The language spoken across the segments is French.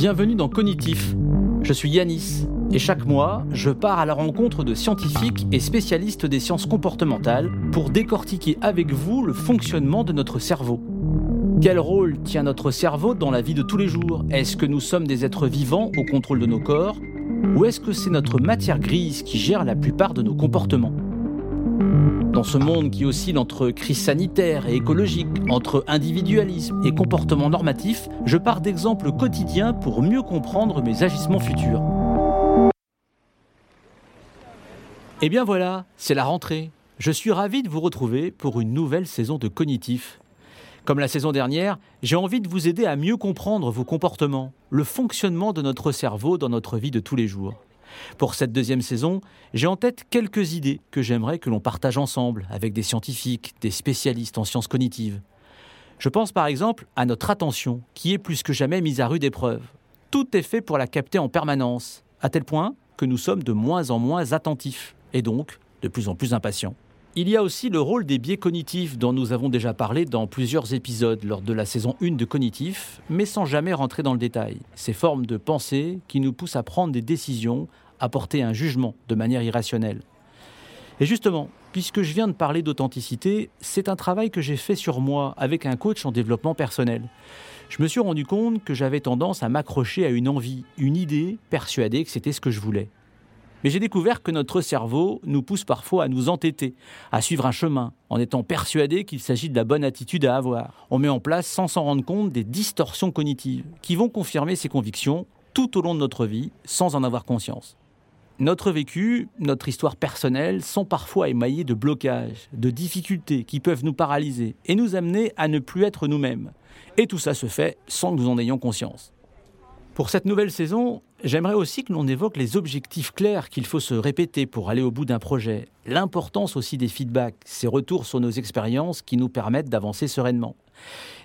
Bienvenue dans Cognitif. Je suis Yanis et chaque mois, je pars à la rencontre de scientifiques et spécialistes des sciences comportementales pour décortiquer avec vous le fonctionnement de notre cerveau. Quel rôle tient notre cerveau dans la vie de tous les jours? Est-ce que nous sommes des êtres vivants au contrôle de nos corps? Ou est-ce que c'est notre matière grise qui gère la plupart de nos comportements? Dans ce monde qui oscille entre crise sanitaire et écologique, entre individualisme et comportement normatif, je pars d'exemples quotidiens pour mieux comprendre mes agissements futurs. Et eh bien voilà, c'est la rentrée. Je suis ravi de vous retrouver pour une nouvelle saison de Cognitif. Comme la saison dernière, j'ai envie de vous aider à mieux comprendre vos comportements, le fonctionnement de notre cerveau dans notre vie de tous les jours. Pour cette deuxième saison, j'ai en tête quelques idées que j'aimerais que l'on partage ensemble avec des scientifiques, des spécialistes en sciences cognitives. Je pense par exemple à notre attention, qui est plus que jamais mise à rude épreuve. Tout est fait pour la capter en permanence, à tel point que nous sommes de moins en moins attentifs, et donc de plus en plus impatients. Il y a aussi le rôle des biais cognitifs dont nous avons déjà parlé dans plusieurs épisodes lors de la saison 1 de Cognitif, mais sans jamais rentrer dans le détail. Ces formes de pensée qui nous poussent à prendre des décisions, à porter un jugement de manière irrationnelle. Et justement, puisque je viens de parler d'authenticité, c'est un travail que j'ai fait sur moi avec un coach en développement personnel. Je me suis rendu compte que j'avais tendance à m'accrocher à une envie, une idée, persuadée que c'était ce que je voulais. Mais j'ai découvert que notre cerveau nous pousse parfois à nous entêter, à suivre un chemin, en étant persuadé qu'il s'agit de la bonne attitude à avoir. On met en place, sans s'en rendre compte, des distorsions cognitives qui vont confirmer ces convictions tout au long de notre vie, sans en avoir conscience. Notre vécu, notre histoire personnelle sont parfois émaillés de blocages, de difficultés qui peuvent nous paralyser et nous amener à ne plus être nous-mêmes. Et tout ça se fait sans que nous en ayons conscience. Pour cette nouvelle saison, j'aimerais aussi que l'on évoque les objectifs clairs qu'il faut se répéter pour aller au bout d'un projet, l'importance aussi des feedbacks, ces retours sur nos expériences qui nous permettent d'avancer sereinement.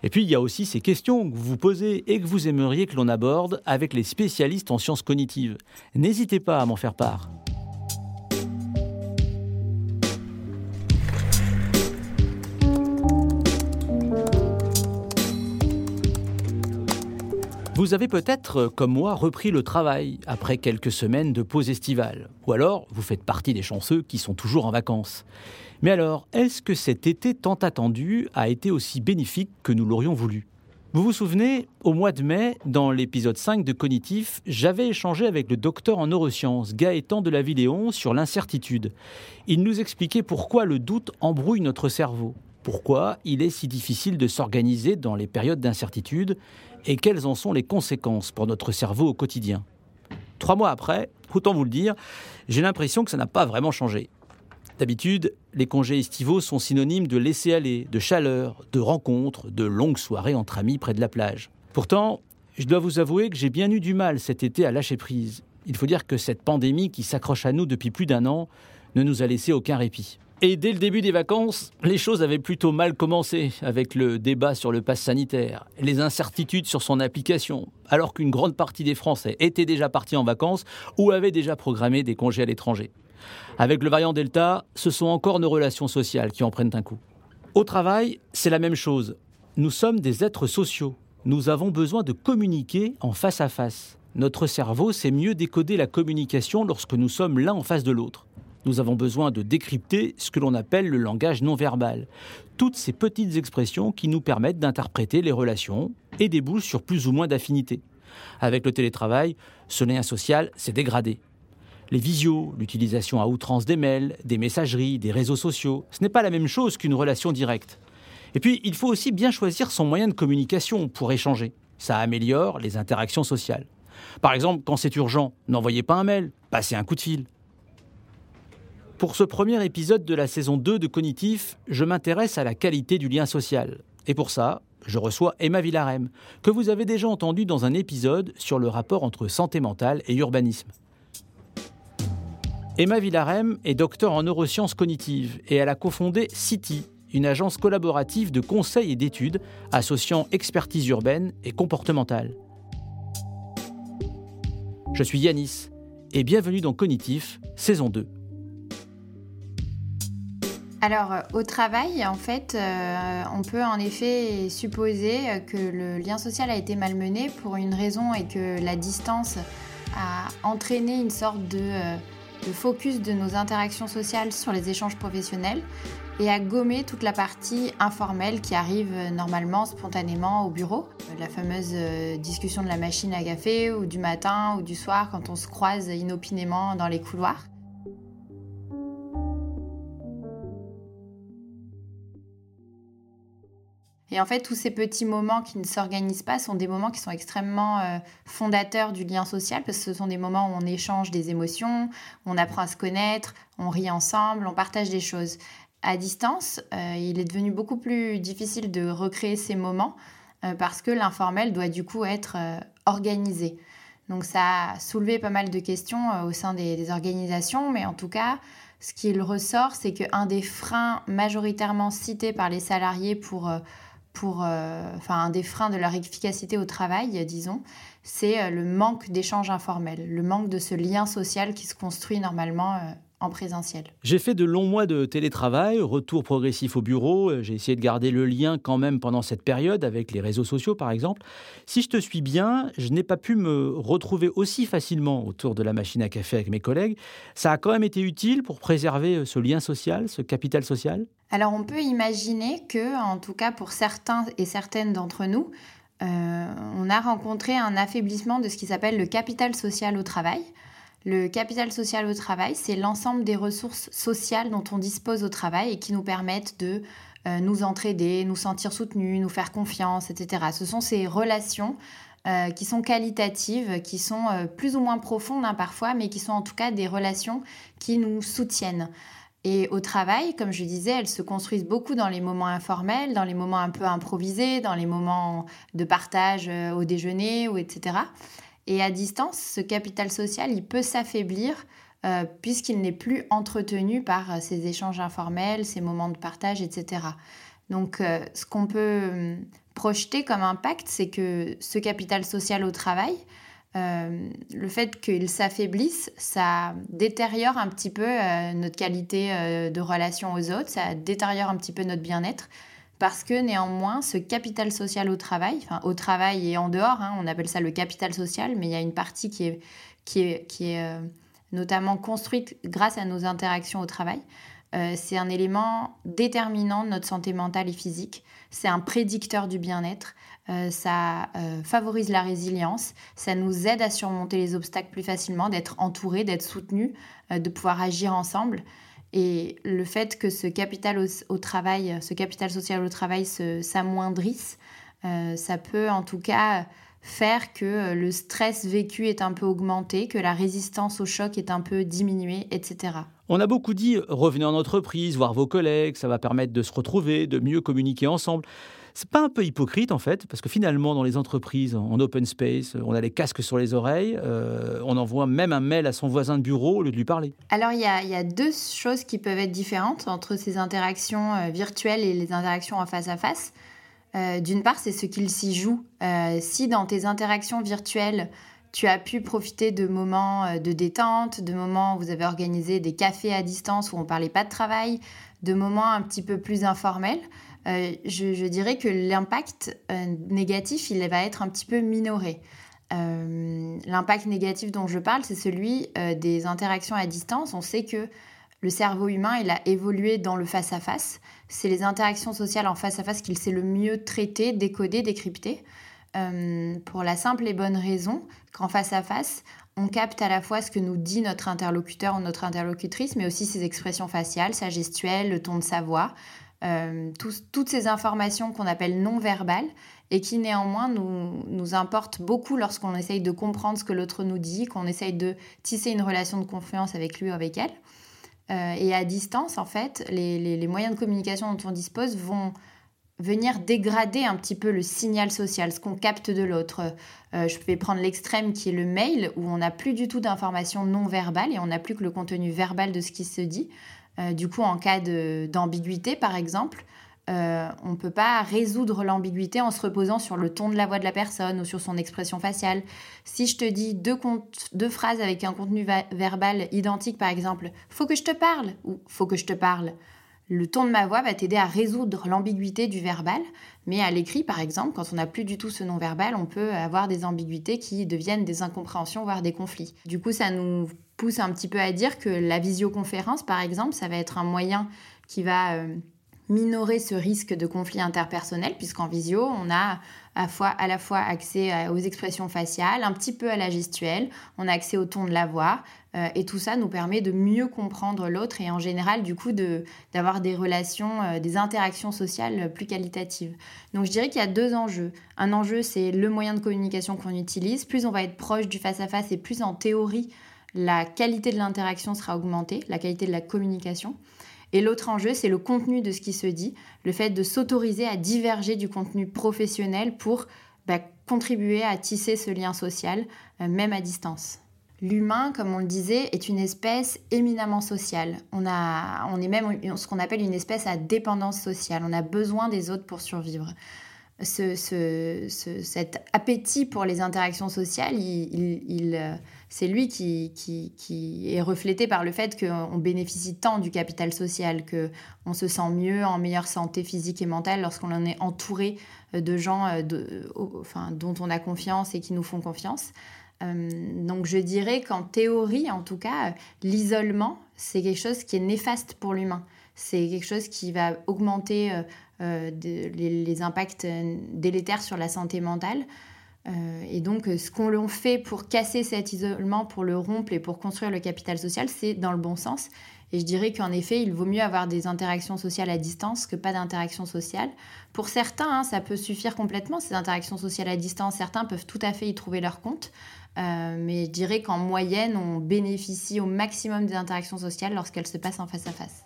Et puis il y a aussi ces questions que vous posez et que vous aimeriez que l'on aborde avec les spécialistes en sciences cognitives. N'hésitez pas à m'en faire part. Vous avez peut-être, comme moi, repris le travail après quelques semaines de pause estivale. Ou alors, vous faites partie des chanceux qui sont toujours en vacances. Mais alors, est-ce que cet été tant attendu a été aussi bénéfique que nous l'aurions voulu? Vous vous souvenez, au mois de mai, dans l'épisode 5 de Cognitif, j'avais échangé avec le docteur en neurosciences Gaëtan de la Vidéon sur l'incertitude. Il nous expliquait pourquoi le doute embrouille notre cerveau, pourquoi il est si difficile de s'organiser dans les périodes d'incertitude et quelles en sont les conséquences pour notre cerveau au quotidien? Trois mois après, autant vous le dire, j'ai l'impression que ça n'a pas vraiment changé. D'habitude, les congés estivaux sont synonymes de laisser aller, de chaleur, de rencontres, de longues soirées entre amis près de la plage. Pourtant, je dois vous avouer que j'ai bien eu du mal cet été à lâcher prise. Il faut dire que cette pandémie qui s'accroche à nous depuis plus d'un an ne nous a laissé aucun répit. Et dès le début des vacances, les choses avaient plutôt mal commencé avec le débat sur le pass sanitaire, les incertitudes sur son application, alors qu'une grande partie des Français étaient déjà partis en vacances ou avaient déjà programmé des congés à l'étranger. Avec le variant Delta, ce sont encore nos relations sociales qui en prennent un coup. Au travail, c'est la même chose. Nous sommes des êtres sociaux. Nous avons besoin de communiquer en face à face. Notre cerveau sait mieux décoder la communication lorsque nous sommes l'un en face de l'autre. Nous avons besoin de décrypter ce que l'on appelle le langage non verbal. Toutes ces petites expressions qui nous permettent d'interpréter les relations et débouchent sur plus ou moins d'affinités. Avec le télétravail, ce lien social s'est dégradé. Les visios, l'utilisation à outrance des mails, des messageries, des réseaux sociaux, ce n'est pas la même chose qu'une relation directe. Et puis, il faut aussi bien choisir son moyen de communication pour échanger. Ça améliore les interactions sociales. Par exemple, quand c'est urgent, n'envoyez pas un mail, passez un coup de fil. Pour ce premier épisode de la saison 2 de Cognitif, je m'intéresse à la qualité du lien social. Et pour ça, je reçois Emma Villarem, que vous avez déjà entendu dans un épisode sur le rapport entre santé mentale et urbanisme. Emma Villarem est docteur en neurosciences cognitives et elle a cofondé City, une agence collaborative de conseil et d'études associant expertise urbaine et comportementale. Je suis Yanis et bienvenue dans Cognitif, saison 2. Alors, euh, au travail, en fait, euh, on peut en effet supposer que le lien social a été malmené pour une raison et que la distance a entraîné une sorte de, euh, focus de nos interactions sociales sur les échanges professionnels et a gommé toute la partie informelle qui arrive normalement, spontanément au bureau. La fameuse discussion de la machine à café ou du matin ou du soir quand on se croise inopinément dans les couloirs. Et en fait, tous ces petits moments qui ne s'organisent pas sont des moments qui sont extrêmement euh, fondateurs du lien social, parce que ce sont des moments où on échange des émotions, on apprend à se connaître, on rit ensemble, on partage des choses. À distance, euh, il est devenu beaucoup plus difficile de recréer ces moments euh, parce que l'informel doit du coup être organisé. Donc ça a soulevé pas mal de questions au sein des, des organisations, mais en tout cas, ce qu'il ressort, c'est qu'un des freins majoritairement cités par les salariés pour pour, euh, enfin, un des freins de leur efficacité au travail, disons, c'est euh, le manque d'échanges informels, le manque de ce lien social qui se construit normalement euh, en présentiel. J'ai fait de longs mois de télétravail, retour progressif au bureau, j'ai essayé de garder le lien quand même pendant cette période avec les réseaux sociaux par exemple. Si je te suis bien, je n'ai pas pu me retrouver aussi facilement autour de la machine à café avec mes collègues. Ça a quand même été utile pour préserver ce lien social, ce capital social? Alors on peut imaginer que, en tout cas pour certains et certaines d'entre nous, euh, on a rencontré un affaiblissement de ce qui s'appelle le capital social au travail. Le capital social au travail, c'est l'ensemble des ressources sociales dont on dispose au travail et qui nous permettent de euh, nous entraider, nous sentir soutenus, nous faire confiance, etc. Ce sont ces relations euh, qui sont qualitatives, qui sont plus ou moins profondes hein, parfois, mais qui sont en tout cas des relations qui nous soutiennent. Et au travail, comme je disais, elles se construisent beaucoup dans les moments informels, dans les moments un peu improvisés, dans les moments de partage euh, au déjeuner, ou etc. Et à distance, ce capital social, il peut s'affaiblir euh, puisqu'il n'est plus entretenu par euh, ces échanges informels, ces moments de partage, etc. Donc, ce qu'on peut hum, projeter comme impact, c'est que ce capital social au travail, euh, le fait qu'il s'affaiblisse, ça détériore un petit peu euh, notre qualité euh, de relation aux autres, ça détériore un petit peu notre bien-être, parce que néanmoins, ce capital social au travail, enfin au travail et en dehors, hein, on appelle ça le capital social, mais il y a une partie qui est, qui est, qui est notamment construite grâce à nos interactions au travail. c'est un élément déterminant de notre santé mentale et physique. C'est un prédicteur du bien-être. Euh, ça euh, favorise la résilience, ça nous aide à surmonter les obstacles plus facilement, d'être entourés, d'être soutenus, euh, de pouvoir agir ensemble. Et le fait que ce capital au, travail, ce capital social au travail s'amoindrisse, ça peut en tout cas faire que le stress vécu est un peu augmenté, que la résistance au choc est un peu diminuée, etc. On a beaucoup dit revenez en entreprise, voir vos collègues, ça va permettre de se retrouver, de mieux communiquer ensemble. C'est pas un peu hypocrite en fait, parce que finalement dans les entreprises en open space, on a les casques sur les oreilles, euh, on envoie même un mail à son voisin de bureau au lieu de lui parler. Alors il y a, deux choses qui peuvent être différentes entre ces interactions euh, virtuelles et les interactions en face à face. Euh, d'une part, c'est ce qu'il s'y joue. si dans tes interactions virtuelles, tu as pu profiter de moments de détente, de moments où vous avez organisé des cafés à distance où on parlait pas de travail, de moments un petit peu plus informels, euh, je, dirais que l'impact euh, négatif, il va être un petit peu minoré. Euh, l'impact négatif dont je parle, c'est celui des interactions à distance. On sait que le cerveau humain, il a évolué dans le face-à-face. C'est les interactions sociales en face-à-face qu'il sait le mieux traiter, décoder, décrypter. pour la simple et bonne raison qu'en face-à-face, on capte à la fois ce que nous dit notre interlocuteur ou notre interlocutrice, mais aussi ses expressions faciales, sa gestuelle, le ton de sa voix, euh, toutes ces informations qu'on appelle non verbales et qui néanmoins nous, importent beaucoup lorsqu'on essaye de comprendre ce que l'autre nous dit, qu'on essaye de tisser une relation de confiance avec lui ou avec elle. Euh, et à distance, en fait, les, les, moyens de communication dont on dispose vont venir dégrader un petit peu le signal social, ce qu'on capte de l'autre. Euh, je vais prendre l'extrême qui est le mail, où on n'a plus du tout d'informations non verbales et on n'a plus que le contenu verbal de ce qui se dit. Euh, du coup, en cas d'ambiguïté, par exemple, euh, on ne peut pas résoudre l'ambiguïté en se reposant sur le ton de la voix de la personne ou sur son expression faciale. Si je te dis deux, deux phrases avec un contenu verbal identique, par exemple, faut que je te parle ou faut que je te parle, Le ton de ma voix va t'aider à résoudre l'ambiguïté du verbal, mais à l'écrit, par exemple, quand on n'a plus du tout ce non-verbal, on peut avoir des ambiguïtés qui deviennent des incompréhensions, voire des conflits. Du coup, ça nous pousse un petit peu à dire que la visioconférence, par exemple, ça va être un moyen qui va euh, minorer ce risque de conflit interpersonnel, puisqu'en visio, on a à, la fois accès aux expressions faciales, un petit peu à la gestuelle, on a accès au ton de la voix, euh, et tout ça nous permet de mieux comprendre l'autre et en général, du coup, d'avoir des relations, euh, des interactions sociales plus qualitatives. Donc je dirais qu'il y a deux enjeux. Un enjeu, c'est le moyen de communication qu'on utilise. Plus on va être proche du face à -face, et plus en théorie, la qualité de l'interaction sera augmentée, la qualité de la communication. Et l'autre enjeu, c'est le contenu de ce qui se dit, le fait de s'autoriser à diverger du contenu professionnel pour bah, contribuer à tisser ce lien social, euh, même à distance. L'humain, comme on le disait, est une espèce éminemment sociale. On, a, on est même ce qu'on appelle une espèce à dépendance sociale. On a besoin des autres pour survivre. Ce, cet appétit pour les interactions sociales, il, euh, c'est lui qui, qui, est reflété par le fait qu'on bénéficie tant du capital social, qu'on se sent mieux, en meilleure santé physique et mentale lorsqu'on en est entouré euh, de gens euh, de, enfin, dont on a confiance et qui nous font confiance. Donc je dirais qu'en théorie, en tout cas, l'isolement, c'est quelque chose qui est néfaste pour l'humain. C'est quelque chose qui va augmenter les, impacts délétères sur la santé mentale. Euh, et donc, ce qu'on fait pour casser cet isolement, pour le rompre et pour construire le capital social, c'est dans le bon sens. Et je dirais qu'en effet, il vaut mieux avoir des interactions sociales à distance que pas d'interactions sociales. Pour certains, hein, ça peut suffire complètement, ces interactions sociales à distance. Certains peuvent tout à fait y trouver leur compte. Euh, mais je dirais qu'en moyenne, on bénéficie au maximum des interactions sociales lorsqu'elles se passent en face à face.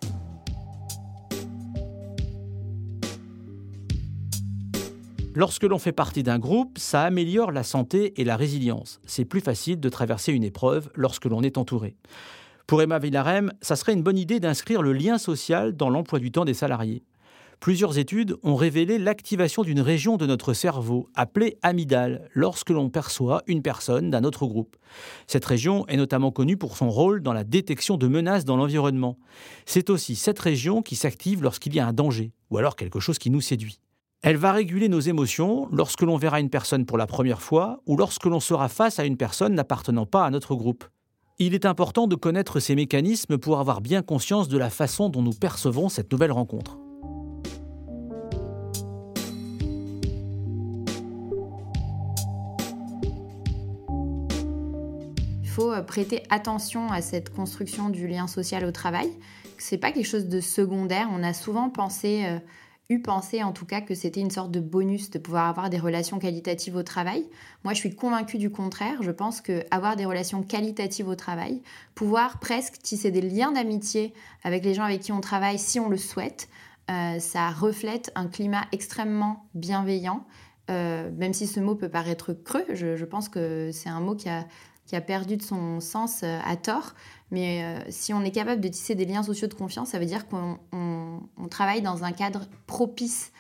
Lorsque l'on fait partie d'un groupe, ça améliore la santé et la résilience. C'est plus facile de traverser une épreuve lorsque l'on est entouré. Pour Emma Villarem, ça serait une bonne idée d'inscrire le lien social dans l'emploi du temps des salariés. Plusieurs études ont révélé l'activation d'une région de notre cerveau appelée amygdale lorsque l'on perçoit une personne d'un autre groupe. Cette région est notamment connue pour son rôle dans la détection de menaces dans l'environnement. C'est aussi cette région qui s'active lorsqu'il y a un danger ou alors quelque chose qui nous séduit. Elle va réguler nos émotions lorsque l'on verra une personne pour la première fois ou lorsque l'on sera face à une personne n'appartenant pas à notre groupe. Il est important de connaître ces mécanismes pour avoir bien conscience de la façon dont nous percevons cette nouvelle rencontre. Il faut euh, prêter attention à cette construction du lien social au travail. Ce n'est pas quelque chose de secondaire. On a souvent pensé euh, eu pensé en tout cas que c'était une sorte de bonus de pouvoir avoir des relations qualitatives au travail. Moi, je suis convaincue du contraire. Je pense que avoir des relations qualitatives au travail, pouvoir presque tisser des liens d'amitié avec les gens avec qui on travaille si on le souhaite, euh, ça reflète un climat extrêmement bienveillant. Euh, même si ce mot peut paraître creux, je pense que c'est un mot qui a qui a perdu de son sens euh, à tort. Mais euh, si on est capable de tisser des liens sociaux de confiance, ça veut dire qu'on travaille dans un cadre propice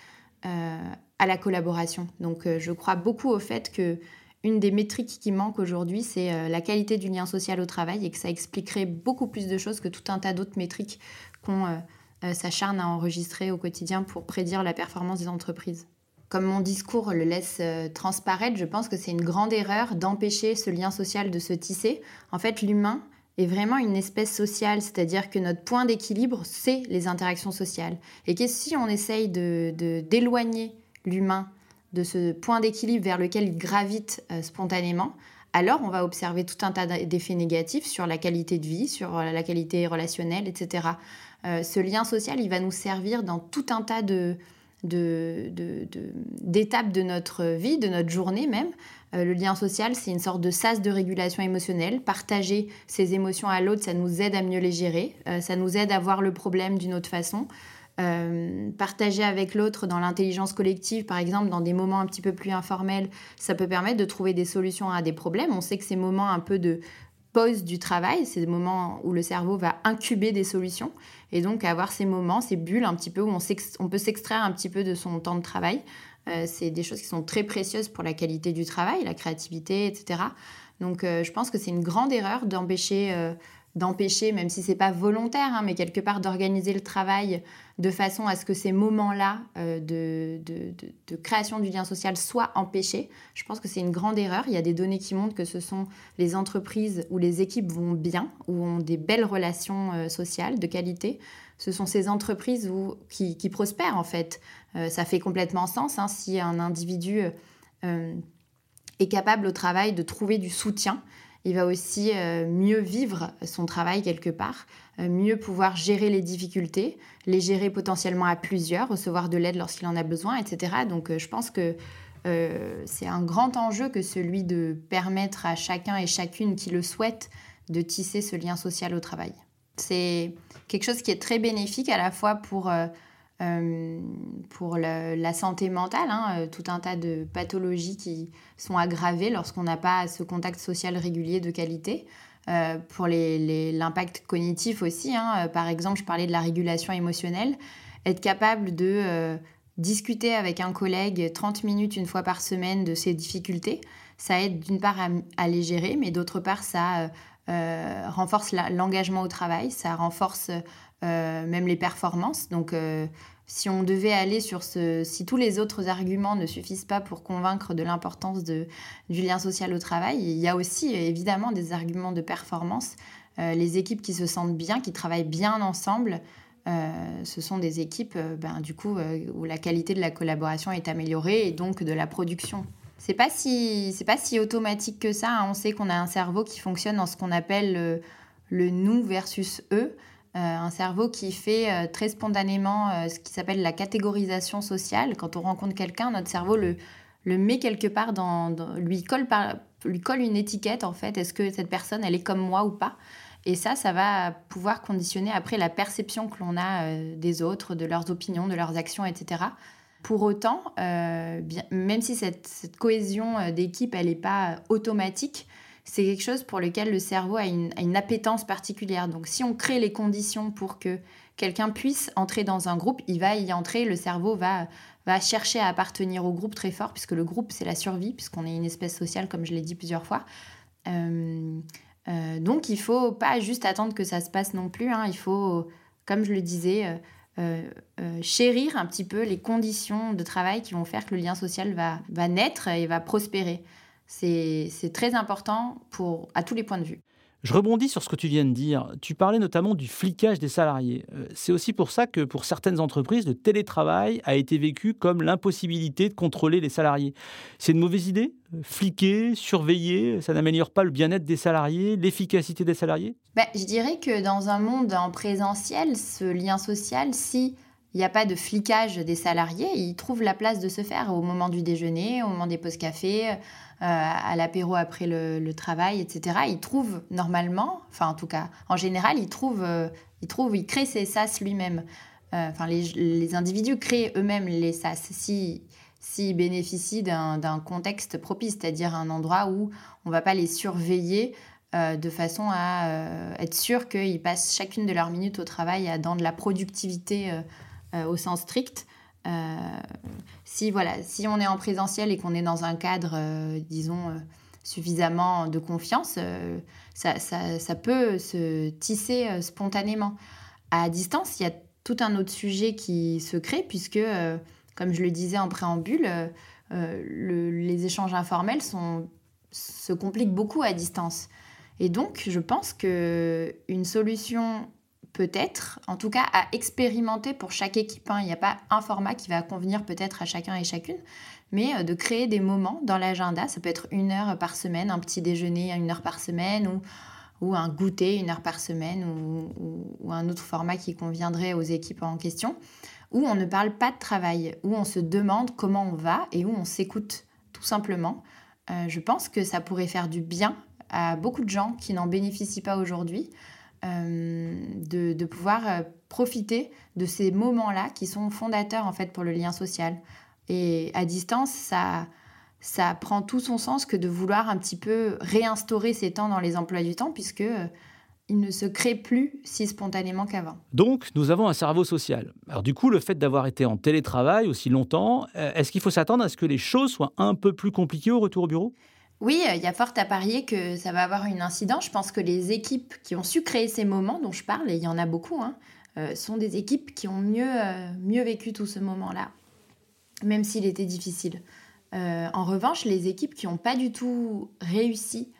euh, à la collaboration. Donc je crois beaucoup au fait que une des métriques qui manque aujourd'hui, c'est la qualité du lien social au travail et que ça expliquerait beaucoup plus de choses que tout un tas d'autres métriques qu'on s'acharne à enregistrer au quotidien pour prédire la performance des entreprises comme mon discours le laisse euh, transparaître, je pense que c'est une grande erreur d'empêcher ce lien social de se tisser. En fait, l'humain est vraiment une espèce sociale, c'est-à-dire que notre point d'équilibre, c'est les interactions sociales. Et que si on essaye d'éloigner de, d'éloigner l'humain de ce point d'équilibre vers lequel il gravite euh, spontanément, alors on va observer tout un tas d'effets négatifs sur la qualité de vie, sur euh, la qualité relationnelle, etc. ce lien social, il va nous servir dans tout un tas de, d'étapes de, de, notre vie, de notre journée même. Euh, le lien social, c'est une sorte de sas de régulation émotionnelle. Partager ses émotions à l'autre, ça nous aide à mieux les gérer, euh, ça nous aide à voir le problème d'une autre façon. Euh, partager avec l'autre dans l'intelligence collective, par exemple, dans des moments un petit peu plus informels, ça peut permettre de trouver des solutions à des problèmes. On sait que ces moments un peu de pause du travail, c'est des moments où le cerveau va incuber des solutions. Et donc avoir ces moments, ces bulles un petit peu où on, peut s'extraire un petit peu de son temps de travail. Euh, c'est des choses qui sont très précieuses pour la qualité du travail, la créativité, etc. Donc euh, je pense que c'est une grande erreur d'empêcher d'empêcher, même si c'est pas volontaire, hein, mais quelque part d'organiser le travail de façon à ce que ces moments-là euh, de, de, création du lien social soient empêchés. Je pense que c'est une grande erreur. Il y a des données qui montrent que ce sont les entreprises où les équipes vont bien, où ont des belles relations euh, sociales de qualité. Ce sont ces entreprises où, qui, qui prospèrent en fait. Euh, ça fait complètement sens hein, si un individu est capable au travail de trouver du soutien il va aussi euh, mieux vivre son travail quelque part, euh, mieux pouvoir gérer les difficultés, les gérer potentiellement à plusieurs, recevoir de l'aide lorsqu'il en a besoin, etc. Donc euh, je pense que c'est un grand enjeu que celui de permettre à chacun et chacune qui le souhaite de tisser ce lien social au travail. C'est quelque chose qui est très bénéfique à la fois pour pour la santé mentale, hein, euh, tout un tas de pathologies qui sont aggravées lorsqu'on n'a pas ce contact social régulier de qualité. Euh, pour l'impact cognitif aussi, hein. par exemple, je parlais de la régulation émotionnelle, être capable de discuter avec un collègue 30 minutes une fois par semaine de ses difficultés, ça aide d'une part à, les gérer, mais d'autre part, ça renforce l'engagement au travail, ça renforce euh, même les performances. Donc, euh, si on devait aller sur ce, si tous les autres arguments ne suffisent pas pour convaincre de l'importance du lien social au travail, il y a aussi évidemment des arguments de performance. Euh, les équipes qui se sentent bien, qui travaillent bien ensemble, ce sont des équipes, ben, du coup, où la qualité de la collaboration est améliorée et donc de la production. C'est pas si, pas si automatique que ça. Hein. On sait qu'on a un cerveau qui fonctionne dans ce qu'on appelle le nous versus eux. Euh, un cerveau qui fait euh, très spontanément euh, ce qui s'appelle la catégorisation sociale. Quand on rencontre quelqu'un, notre cerveau le, le met quelque part dans, lui colle lui colle une étiquette en fait. Est-ce que cette personne elle est comme moi ou pas? Et ça, ça va pouvoir conditionner après la perception que l'on a des autres, de leurs opinions, de leurs actions, etc. Pour autant, bien, même si cette, cette cohésion d'équipe elle n'est pas automatique, c'est quelque chose pour lequel le cerveau a une, appétence particulière. Donc si on crée les conditions pour que quelqu'un puisse entrer dans un groupe, il va y entrer, le cerveau va, chercher à appartenir au groupe très fort, puisque le groupe, c'est la survie, puisqu'on est une espèce sociale, comme je l'ai dit plusieurs fois. Euh, euh, donc il faut pas juste attendre que ça se passe non plus, hein. il faut, comme je le disais, euh, chérir un petit peu les conditions de travail qui vont faire que le lien social va naître et va prospérer. C'est très important pour, à tous les points de vue. Je rebondis sur ce que tu viens de dire. Tu parlais notamment du flicage des salariés. Euh, c'est aussi pour ça que pour certaines entreprises, le télétravail a été vécu comme l'impossibilité de contrôler les salariés. C'est une mauvaise idée? Fliquer, surveiller, ça n'améliore pas le bien-être des salariés, l'efficacité des salariés? Ben, Je dirais que dans un monde en présentiel, ce lien social, si il n'y a pas de flicage des salariés, ils trouvent la place de se faire au moment du déjeuner, au moment des pauses café, euh, à l'apéro après le, travail, etc. Ils trouvent normalement, enfin en tout cas, en général, ils trouvent, euh, ils trouvent, ils créent ses sas lui-même. Euh, enfin, les, individus créent eux-mêmes les sas si s'ils bénéficient d'un contexte propice, c'est-à-dire un endroit où on ne va pas les surveiller de façon à être sûr qu'ils passent chacune de leurs minutes au travail dans de la productivité au sens strict. Euh, si, voilà, si on est en présentiel et qu'on est dans un cadre, euh, disons, euh, suffisamment de confiance, ça, ça, ça, peut se tisser spontanément. À distance, il y a tout un autre sujet qui se crée, puisque, comme je le disais en préambule, les échanges informels sont, se compliquent beaucoup à distance. Et donc, je pense qu'une solution peut-être, en tout cas à expérimenter pour chaque équipe. Hein. Il n'y a pas un format qui va convenir peut-être à chacun et chacune, mais euh, de créer des moments dans l'agenda. Ça peut être une heure par semaine, un petit déjeuner une heure par semaine ou, un goûter une heure par semaine ou, ou, un autre format qui conviendrait aux équipes en question, où on ne parle pas de travail, où on se demande comment on va et où on s'écoute tout simplement. Euh, je pense que ça pourrait faire du bien à beaucoup de gens qui n'en bénéficient pas aujourd'hui. Euh, de, pouvoir euh, profiter de ces moments-là qui sont fondateurs en fait pour le lien social. Et à distance, ça, ça prend tout son sens que de vouloir un petit peu réinstaurer ces temps dans les emplois du temps puisque euh, il ne se crée plus si spontanément qu'avant. Donc, nous avons un cerveau social. Alors du coup, le fait d'avoir été en télétravail aussi longtemps, est-ce qu'il faut s'attendre à ce que les choses soient un peu plus compliquées au retour au bureau? Oui, il y a fort à parier que ça va avoir une incidence. Je pense que les équipes qui ont su créer ces moments dont je parle, et il y en a beaucoup, hein, euh, sont des équipes qui ont mieux, euh, mieux vécu tout ce moment-là, même s'il était difficile. Euh, en revanche, les équipes qui n'ont pas du tout réussi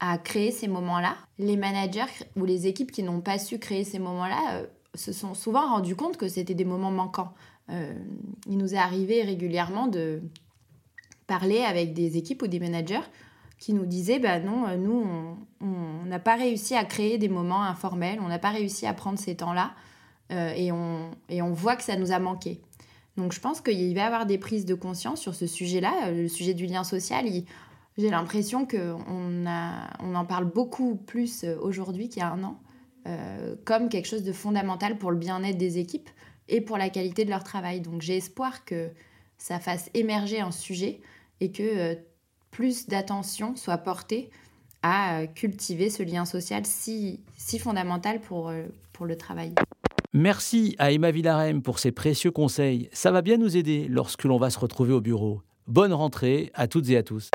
à créer ces moments-là, les managers ou les équipes qui n'ont pas su créer ces moments-là se sont souvent rendus compte que c'était des moments manquants. il nous est arrivé régulièrement de avec des équipes ou des managers qui nous disaient bah non, nous, on n'a pas réussi à créer des moments informels, on n'a pas réussi à prendre ces temps-là. Euh, et, on, et on voit que ça nous a manqué. Donc je pense qu'il va y avoir des prises de conscience sur ce sujet-là, euh, le sujet du lien social. J'ai l'impression qu'on on en parle beaucoup plus euh, aujourd'hui qu'il y a un an, comme quelque chose de fondamental pour le bien-être des équipes et pour la qualité de leur travail. Donc j'ai espoir que ça fasse émerger un sujet et que plus d'attention soit portée à cultiver ce lien social si, si fondamental pour, pour le travail. Merci à Emma Villarem pour ses précieux conseils. Ça va bien nous aider lorsque l'on va se retrouver au bureau. Bonne rentrée à toutes et à tous.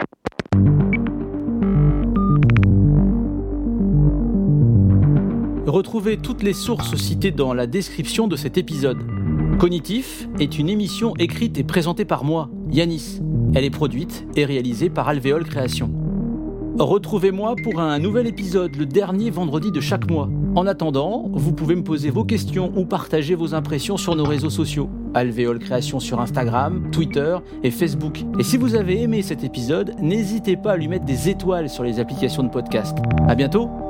Retrouvez toutes les sources citées dans la description de cet épisode. Cognitif est une émission écrite et présentée par moi, Yanis. Elle est produite et réalisée par Alvéole Création. Retrouvez-moi pour un nouvel épisode le dernier vendredi de chaque mois. En attendant, vous pouvez me poser vos questions ou partager vos impressions sur nos réseaux sociaux. Alvéole Création sur Instagram, Twitter et Facebook. Et si vous avez aimé cet épisode, n'hésitez pas à lui mettre des étoiles sur les applications de podcast. À bientôt!